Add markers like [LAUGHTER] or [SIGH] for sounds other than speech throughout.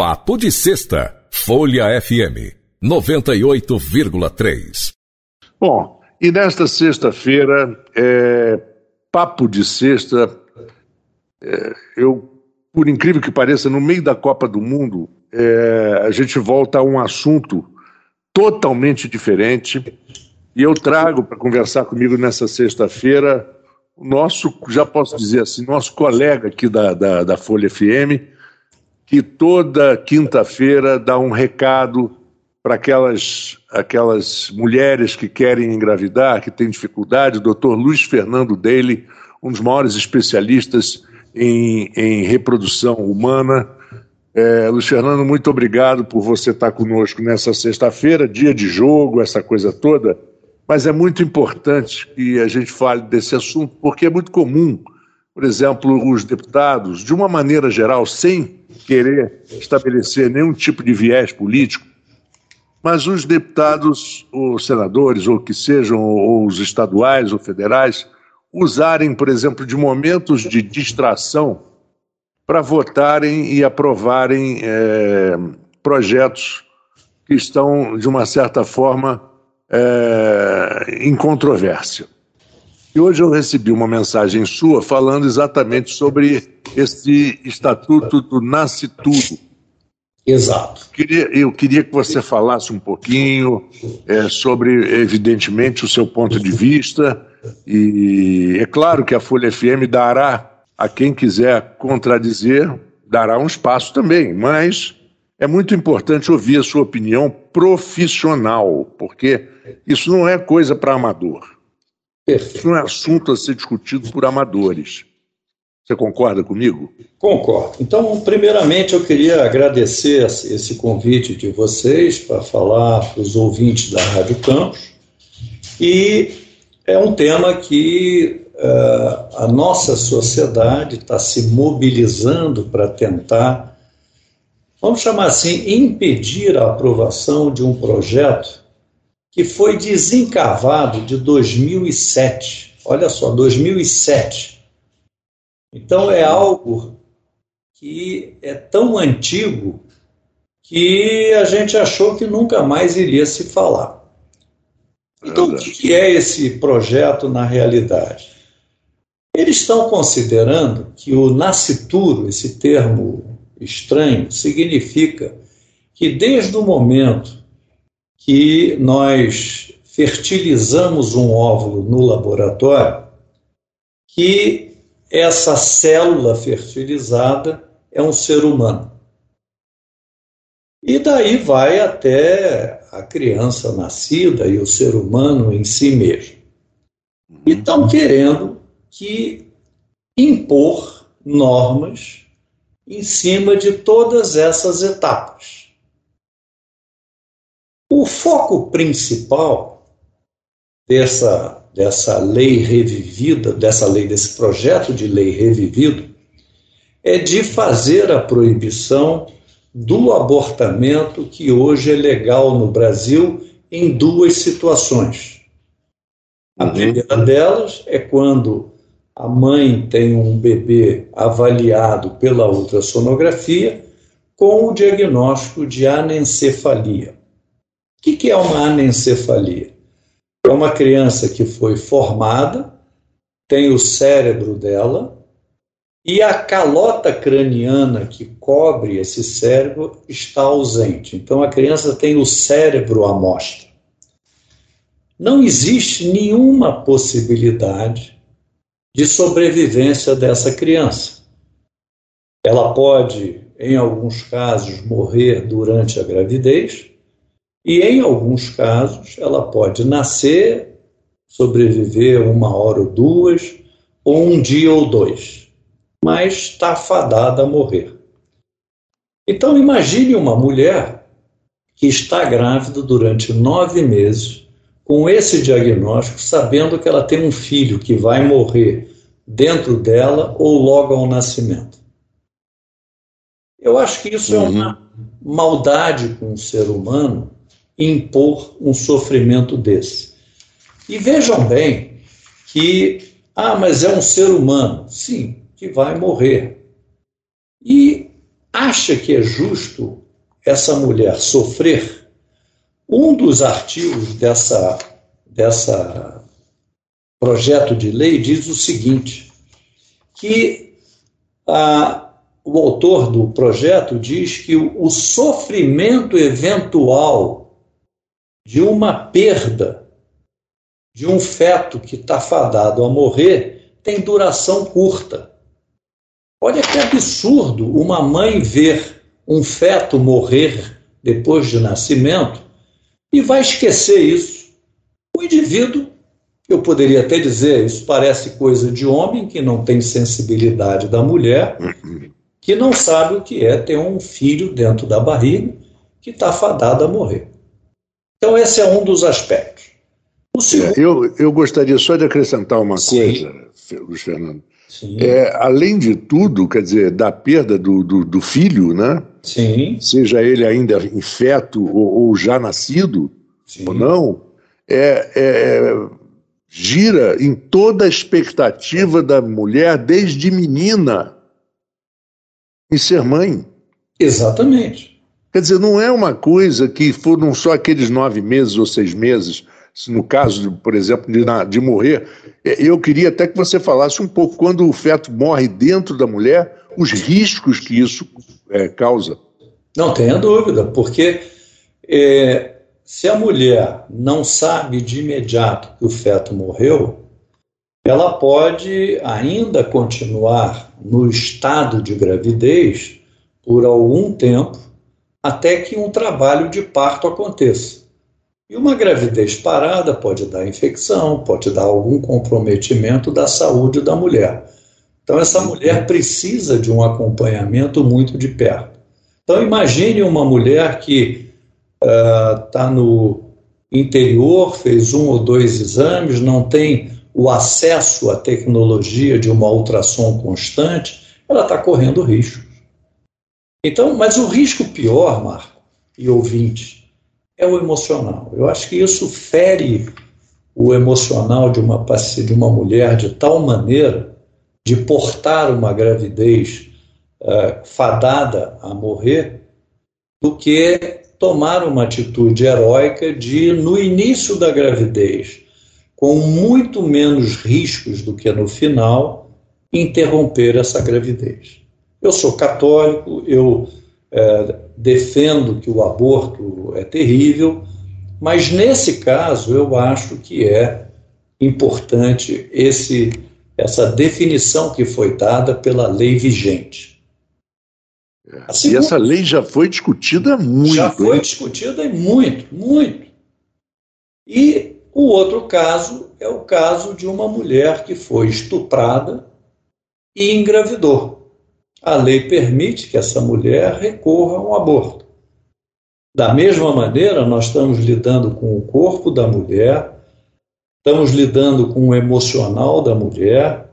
Papo de Sexta, Folha FM 98,3. Bom, e nesta sexta-feira, é, Papo de Sexta, é, eu, por incrível que pareça, no meio da Copa do Mundo, é, a gente volta a um assunto totalmente diferente. E eu trago para conversar comigo nessa sexta-feira o nosso, já posso dizer assim, nosso colega aqui da, da, da Folha FM, que toda quinta-feira dá um recado para aquelas, aquelas mulheres que querem engravidar, que têm dificuldade, o doutor Luiz Fernando Daly, um dos maiores especialistas em, em reprodução humana. É, Luiz Fernando, muito obrigado por você estar conosco nessa sexta-feira, dia de jogo, essa coisa toda. Mas é muito importante que a gente fale desse assunto, porque é muito comum, por exemplo, os deputados, de uma maneira geral, sem querer estabelecer nenhum tipo de viés político, mas os deputados, os senadores, ou que sejam, ou os estaduais ou federais, usarem, por exemplo, de momentos de distração para votarem e aprovarem é, projetos que estão, de uma certa forma, é, em controvérsia. E hoje eu recebi uma mensagem sua falando exatamente sobre esse estatuto do Nasce Tudo. Exato. Eu queria, eu queria que você falasse um pouquinho é, sobre, evidentemente, o seu ponto de vista. E é claro que a Folha FM dará a quem quiser contradizer, dará um espaço também, mas é muito importante ouvir a sua opinião profissional, porque isso não é coisa para amador. Perfeito. Isso não é assunto a ser discutido por amadores. Você concorda comigo? Concordo. Então, primeiramente, eu queria agradecer esse convite de vocês para falar para os ouvintes da Rádio Campos. E é um tema que uh, a nossa sociedade está se mobilizando para tentar, vamos chamar assim, impedir a aprovação de um projeto que foi desencavado de 2007. Olha só, 2007. Então é algo que é tão antigo que a gente achou que nunca mais iria se falar. Então, o que é esse projeto na realidade? Eles estão considerando que o nascituro, esse termo estranho, significa que desde o momento que nós fertilizamos um óvulo no laboratório, que essa célula fertilizada é um ser humano. E daí vai até a criança nascida e o ser humano em si mesmo. E estão querendo que impor normas em cima de todas essas etapas. O foco principal dessa, dessa lei revivida, dessa lei, desse projeto de lei revivido, é de fazer a proibição do abortamento que hoje é legal no Brasil em duas situações. A uhum. primeira delas é quando a mãe tem um bebê avaliado pela ultrassonografia com o diagnóstico de anencefalia. O que, que é uma anencefalia? É uma criança que foi formada, tem o cérebro dela, e a calota craniana que cobre esse cérebro está ausente. Então a criança tem o cérebro à mostra. Não existe nenhuma possibilidade de sobrevivência dessa criança. Ela pode, em alguns casos, morrer durante a gravidez, e em alguns casos, ela pode nascer, sobreviver uma hora ou duas, ou um dia ou dois, mas está fadada a morrer. Então, imagine uma mulher que está grávida durante nove meses, com esse diagnóstico, sabendo que ela tem um filho que vai morrer dentro dela ou logo ao nascimento. Eu acho que isso uhum. é uma maldade com o ser humano impor um sofrimento desse. E vejam bem que, ah, mas é um ser humano. Sim, que vai morrer. E acha que é justo essa mulher sofrer, um dos artigos dessa, dessa projeto de lei diz o seguinte, que a, o autor do projeto diz que o, o sofrimento eventual de uma perda de um feto que está fadado a morrer tem duração curta. Olha que absurdo uma mãe ver um feto morrer depois de nascimento e vai esquecer isso. O indivíduo, eu poderia até dizer, isso parece coisa de homem que não tem sensibilidade da mulher, que não sabe o que é ter um filho dentro da barriga que está fadado a morrer. Então, esse é um dos aspectos. Segundo... É, eu, eu gostaria só de acrescentar uma Sim. coisa, Luiz Fernando. É, além de tudo, quer dizer, da perda do, do, do, filho, né? Sim. Seja ele ainda em feto ou, ou já nascido, Sim. ou não, é, é, gira em toda a expectativa da mulher, desde menina, em ser mãe. Exatamente. Quer dizer, não é uma coisa que foram só aqueles nove meses ou seis meses no caso, por exemplo, de, de morrer, é, eu queria até que você falasse um pouco, quando o feto morre dentro da mulher, os riscos que isso é, causa. Não tenha dúvida, porque é, se a mulher não sabe de imediato que o feto morreu, ela pode ainda continuar no estado de gravidez por algum tempo, até que um trabalho de parto aconteça. E uma gravidez parada pode dar infecção, pode dar algum comprometimento da saúde da mulher. Então, essa mulher precisa de um acompanhamento muito de perto. Então, imagine uma mulher que está uh, no interior, fez um ou dois exames, não tem o acesso à tecnologia de uma ultrassom constante, ela está correndo risco. Então, mas o risco pior, Marco e ouvintes, é o emocional. Eu acho que isso fere o emocional de uma, de uma mulher de tal maneira de portar uma gravidez uh, fadada a morrer do que tomar uma atitude heróica de, no início da gravidez, com muito menos riscos do que no final, interromper essa gravidez. Eu sou católico, eu é, defendo que o aborto é terrível, mas nesse caso eu acho que é importante esse, essa definição que foi dada pela lei vigente. É, segunda, e essa lei já foi discutida muito. Já foi hein? discutida muito, muito. E o outro caso é o caso de uma mulher que foi estuprada e engravidou a lei permite que essa mulher recorra a um aborto. Da mesma maneira, nós estamos lidando com o corpo da mulher, estamos lidando com o emocional da mulher,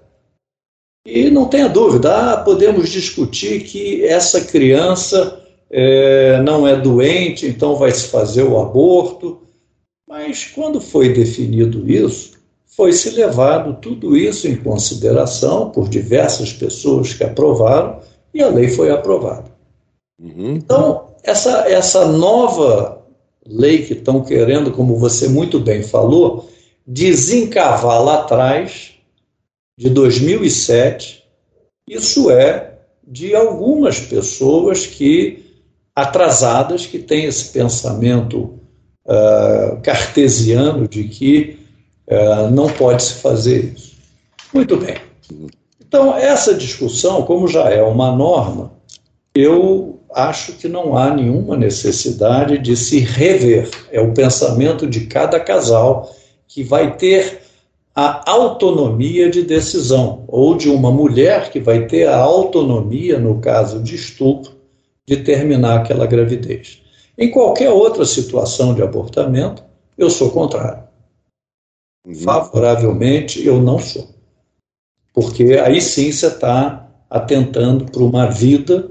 e não tenha dúvida, ah, podemos discutir que essa criança é, não é doente, então vai se fazer o aborto, mas quando foi definido isso, foi-se levado tudo isso em consideração por diversas pessoas que aprovaram e a lei foi aprovada. Uhum. Então, essa, essa nova lei que estão querendo, como você muito bem falou, desencavar lá atrás, de 2007, isso é de algumas pessoas que atrasadas que têm esse pensamento uh, cartesiano de que é, não pode se fazer isso. Muito bem. Então, essa discussão, como já é uma norma, eu acho que não há nenhuma necessidade de se rever. É o pensamento de cada casal que vai ter a autonomia de decisão, ou de uma mulher que vai ter a autonomia, no caso de estupro, de terminar aquela gravidez. Em qualquer outra situação de abortamento, eu sou contrário. Favoravelmente, eu não sou. Porque aí sim você está atentando para uma vida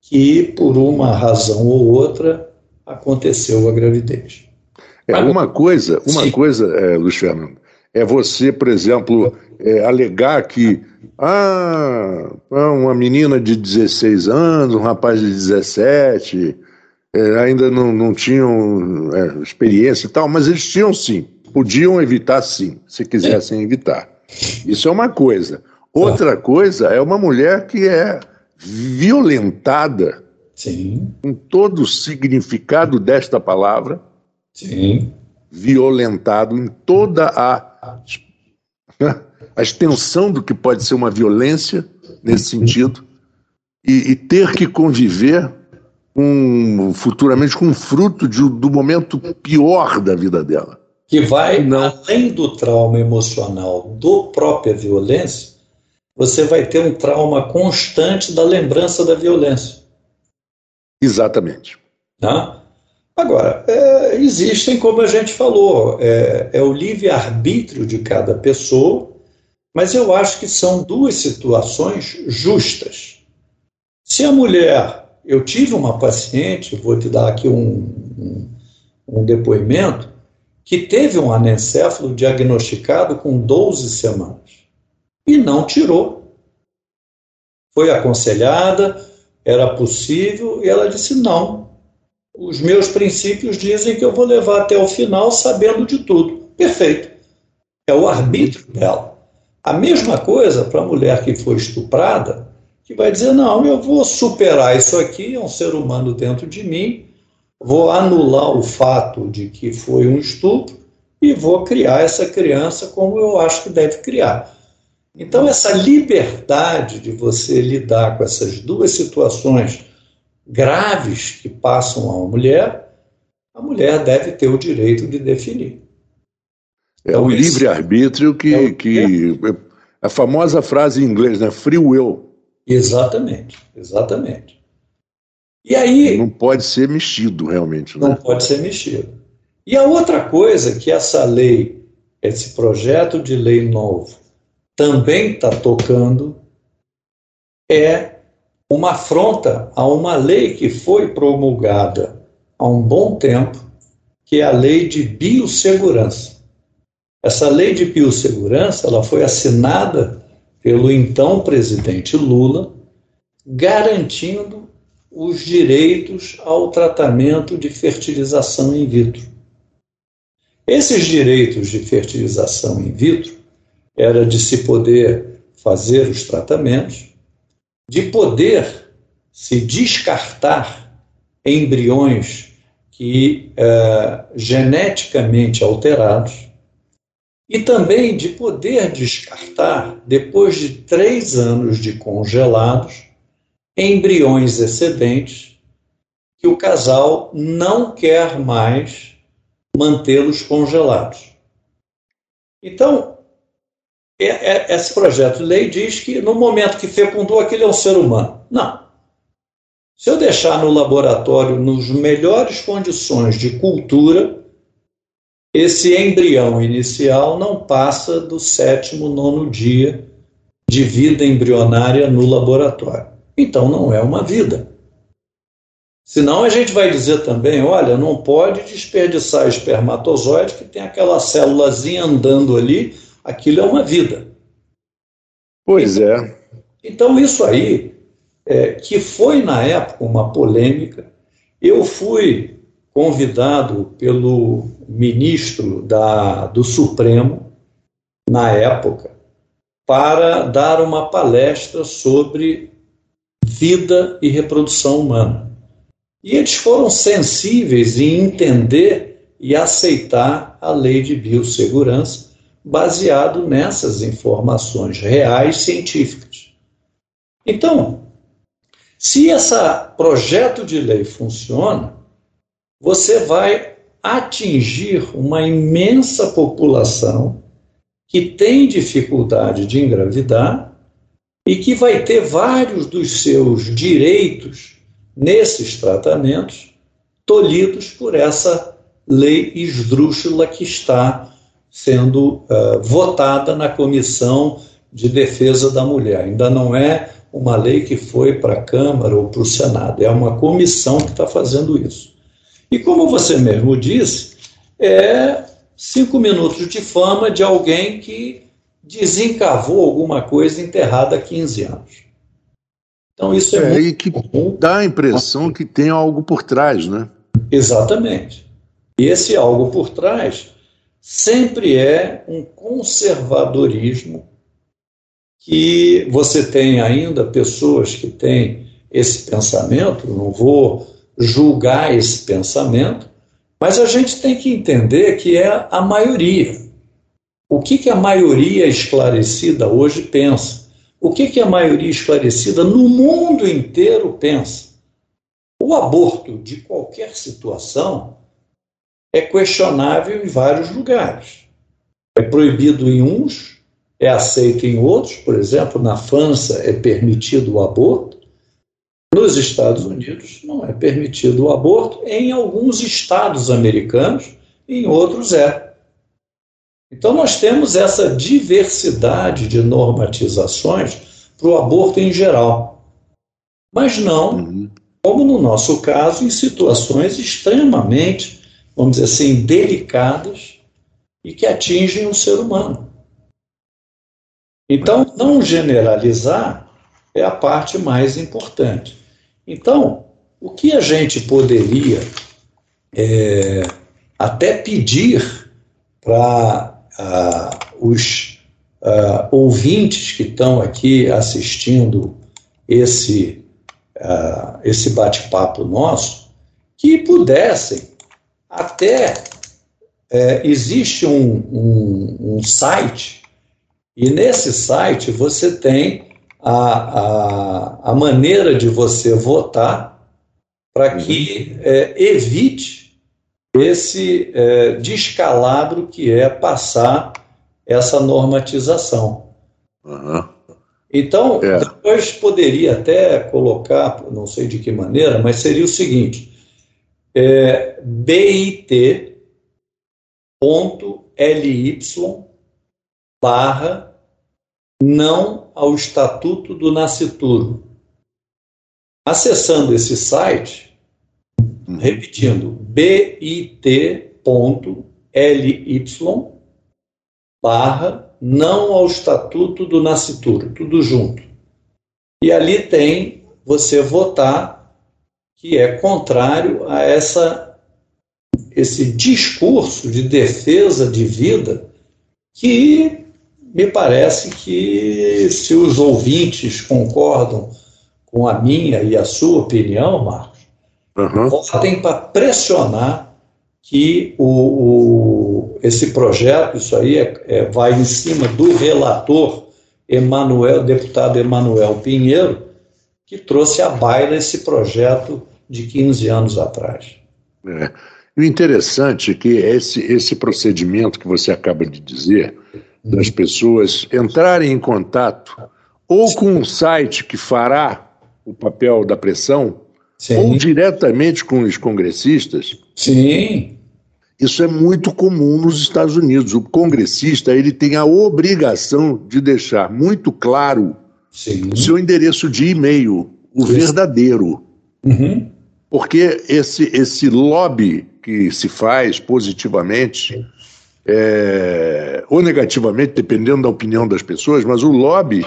que, por uma razão ou outra, aconteceu a gravidez. É, uma coisa, uma sim. coisa, é, Luiz Fernando, é você, por exemplo, é, alegar que ah, uma menina de 16 anos, um rapaz de 17, é, ainda não, não tinham é, experiência e tal, mas eles tinham sim, podiam evitar sim, se quisessem evitar. Isso é uma coisa. Outra coisa é uma mulher que é violentada, sim. com todo o significado desta palavra, sim. violentado em toda a, [LAUGHS] a extensão do que pode ser uma violência nesse sentido, e, e ter que conviver um, futuramente com um fruto de, do momento pior da vida dela. Que vai Não. além do trauma emocional do própria violência, você vai ter um trauma constante da lembrança da violência. Exatamente. Tá? Agora, é, existem, como a gente falou, é, é o livre-arbítrio de cada pessoa, mas eu acho que são duas situações justas. Se a mulher, eu tive uma paciente, vou te dar aqui um, um, um depoimento, que teve um anencéfalo diagnosticado com 12 semanas e não tirou. Foi aconselhada, era possível, e ela disse: não. Os meus princípios dizem que eu vou levar até o final sabendo de tudo. Perfeito. É o arbítrio dela. A mesma coisa para a mulher que foi estuprada, que vai dizer: não, eu vou superar isso aqui, é um ser humano dentro de mim, vou anular o fato de que foi um estupro e vou criar essa criança como eu acho que deve criar. Então, essa liberdade de você lidar com essas duas situações graves que passam a uma mulher, a mulher deve ter o direito de definir. É o livre-arbítrio que, é que. A famosa frase em inglês, né? Free will. Exatamente, exatamente. E aí. Não pode ser mexido, realmente. Né? Não pode ser mexido. E a outra coisa que essa lei, esse projeto de lei novo, também está tocando é uma afronta a uma lei que foi promulgada há um bom tempo, que é a lei de biossegurança. Essa lei de biossegurança ela foi assinada pelo então presidente Lula, garantindo os direitos ao tratamento de fertilização in vitro. Esses direitos de fertilização in vitro era de se poder fazer os tratamentos, de poder se descartar embriões que uh, geneticamente alterados e também de poder descartar, depois de três anos de congelados, embriões excedentes que o casal não quer mais mantê-los congelados. Então, é, é, esse projeto de lei diz que no momento que fecundou, aquele é um ser humano. Não. Se eu deixar no laboratório, nas melhores condições de cultura, esse embrião inicial não passa do sétimo, nono dia de vida embrionária no laboratório. Então não é uma vida. Senão a gente vai dizer também, olha, não pode desperdiçar espermatozoide que tem aquela célulazinha andando ali aquilo é uma vida. Pois é. Então, isso aí, é, que foi na época uma polêmica, eu fui convidado pelo ministro da, do Supremo, na época, para dar uma palestra sobre vida e reprodução humana. E eles foram sensíveis em entender e aceitar a lei de biossegurança, baseado nessas informações reais científicas. Então, se esse projeto de lei funciona, você vai atingir uma imensa população que tem dificuldade de engravidar e que vai ter vários dos seus direitos nesses tratamentos tolhidos por essa lei esdrúxula que está sendo uh, votada na Comissão de Defesa da Mulher. Ainda não é uma lei que foi para a Câmara ou para o Senado, é uma comissão que está fazendo isso. E como você mesmo disse, é cinco minutos de fama de alguém que desencavou alguma coisa enterrada há 15 anos. Então isso é, é e que comum. dá a impressão que tem algo por trás, né? Exatamente. E esse algo por trás sempre é um conservadorismo que você tem ainda pessoas que têm esse pensamento, não vou julgar esse pensamento, mas a gente tem que entender que é a maioria. O que, que a maioria esclarecida hoje pensa? O que, que a maioria esclarecida no mundo inteiro pensa? O aborto de qualquer situação é questionável em vários lugares. É proibido em uns, é aceito em outros, por exemplo, na França é permitido o aborto, nos Estados Unidos não é permitido o aborto, em alguns estados americanos, em outros é. Então, nós temos essa diversidade de normatizações para o aborto em geral. Mas não, uhum. como no nosso caso, em situações extremamente, vamos dizer assim, delicadas e que atingem o ser humano. Então, não generalizar é a parte mais importante. Então, o que a gente poderia é, até pedir para uh, os uh, ouvintes que estão aqui assistindo esse, uh, esse bate-papo nosso, que pudessem até. É, existe um, um, um site, e nesse site você tem a, a, a maneira de você votar para que é, evite esse é, descalabro que é passar essa normatização. Uhum. Então, é. depois poderia até colocar, não sei de que maneira, mas seria o seguinte: é, bit.ly barra não ao Estatuto do Nascituro. Acessando esse site, repetindo, bit.ly barra não ao Estatuto do Nascituro, tudo junto. E ali tem você votar que é contrário a essa esse discurso de defesa de vida que me parece que se os ouvintes concordam com a minha e a sua opinião, Marcos, uhum. votem para pressionar que o, o, esse projeto, isso aí é, é, vai em cima do relator Emanuel, deputado Emanuel Pinheiro, que trouxe à baila esse projeto de 15 anos atrás. É. O interessante é que esse, esse procedimento que você acaba de dizer, das pessoas entrarem em contato ou com um site que fará o papel da pressão, Sim. ou diretamente com os congressistas. Sim. Isso é muito comum nos Estados Unidos. O congressista ele tem a obrigação de deixar muito claro Sim. o seu endereço de e-mail, o Sim. verdadeiro. Uhum. Porque esse, esse lobby que se faz positivamente é, ou negativamente, dependendo da opinião das pessoas, mas o lobby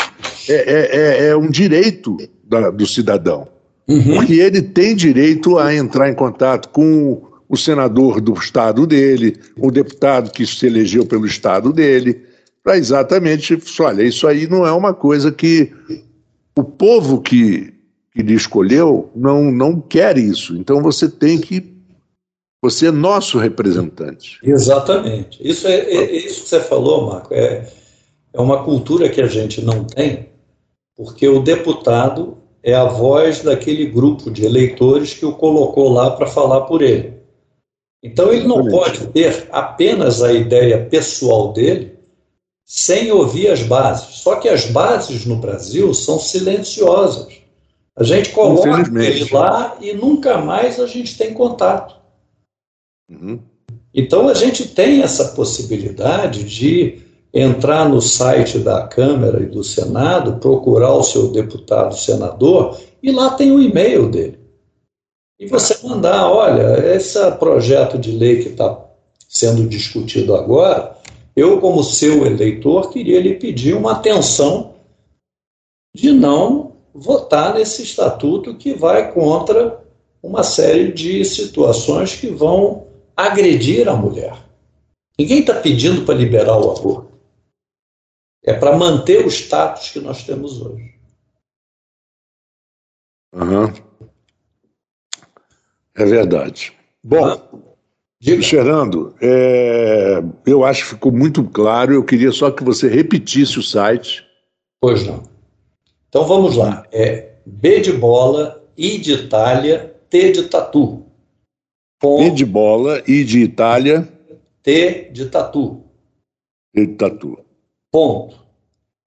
é, é, é, é um direito da, do cidadão. Uhum. Porque ele tem direito a entrar em contato com o senador do estado dele, o deputado que se elegeu pelo estado dele, para exatamente, olha, isso aí não é uma coisa que o povo que, que lhe escolheu não, não quer isso. Então você tem que. Você é nosso representante. Exatamente. Isso é, é isso que você falou, Marco. É, é uma cultura que a gente não tem, porque o deputado é a voz daquele grupo de eleitores que o colocou lá para falar por ele. Então ele não pode ter apenas a ideia pessoal dele sem ouvir as bases. Só que as bases no Brasil são silenciosas. A gente coloca ele lá e nunca mais a gente tem contato. Uhum. Então a gente tem essa possibilidade de entrar no site da Câmara e do Senado, procurar o seu deputado senador e lá tem o e-mail dele. E você mandar, olha, esse projeto de lei que está sendo discutido agora, Eu, como seu eleitor, queria lhe pedir uma atenção de não votar nesse estatuto que vai contra uma série de situações que vão agredir a mulher. Ninguém está pedindo para liberar o aborto. É para manter o status que nós temos hoje. Uhum. É verdade. Bom, Diga. Fernando, é, eu acho que ficou muito claro. Eu queria só que você repetisse o site. Pois não. Então vamos lá. É B de bola, I de Itália, T de tatu. Ponto. B de bola, I de Itália. T de tatu. T de tatu. Ponto.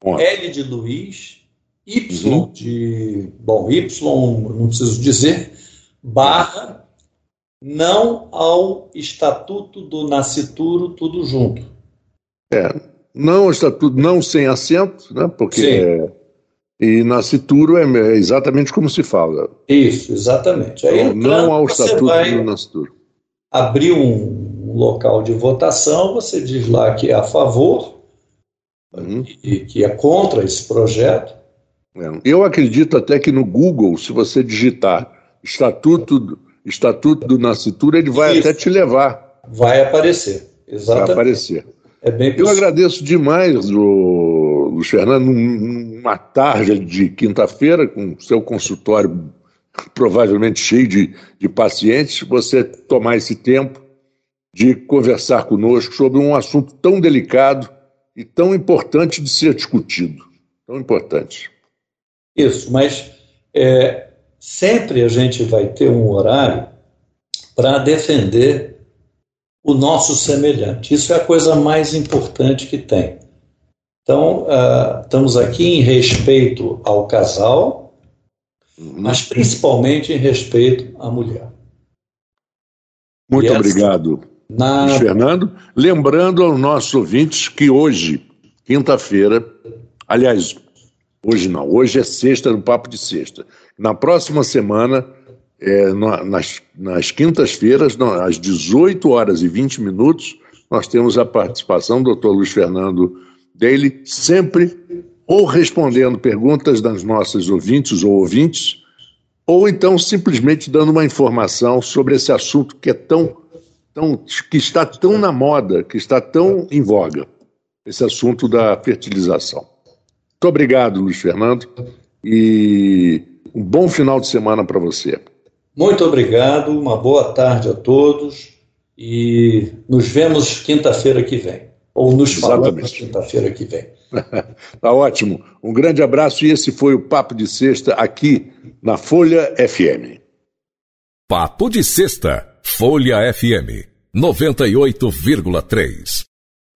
Ponto. L de Luiz, Y uhum. de. Bom, Y, não preciso dizer, barra, não ao Estatuto do Nascituro, tudo junto. É, não ao Estatuto, não sem acento, né? Porque. É, e nascituro é, é exatamente como se fala. Isso, exatamente. Aí, não, não ao Estatuto do Nascituro. Abrir um local de votação, você diz lá que é a favor uhum. e que é contra esse projeto é. Eu acredito até que no Google, se você digitar Estatuto, Estatuto do Nascitura, ele vai Isso. até te levar. Vai aparecer, exatamente. Vai aparecer. É bem Eu agradeço demais, o, Luiz Fernando, uma tarde de quinta-feira, com seu consultório provavelmente cheio de, de pacientes, você tomar esse tempo de conversar conosco sobre um assunto tão delicado e tão importante de ser discutido. Tão importante. Isso, mas é, sempre a gente vai ter um horário para defender o nosso semelhante. Isso é a coisa mais importante que tem. Então, uh, estamos aqui em respeito ao casal, mas principalmente em respeito à mulher. Muito essa, obrigado, na... Fernando. Lembrando aos nossos ouvintes que hoje, quinta-feira, aliás, Hoje não, hoje é sexta, no Papo de Sexta. Na próxima semana, é, nas, nas quintas-feiras, às 18 horas e 20 minutos, nós temos a participação do Dr. Luiz Fernando Daly, sempre ou respondendo perguntas das nossas ouvintes ou ouvintes, ou então simplesmente dando uma informação sobre esse assunto que é tão, tão que está tão na moda, que está tão em voga, esse assunto da fertilização. Muito obrigado, Luiz Fernando, e um bom final de semana para você. Muito obrigado, uma boa tarde a todos e nos vemos quinta-feira que vem. Ou nos falamos quinta-feira que vem. [LAUGHS] tá ótimo. Um grande abraço e esse foi o Papo de Sexta aqui na Folha FM. Papo de Sexta, Folha FM 98,3.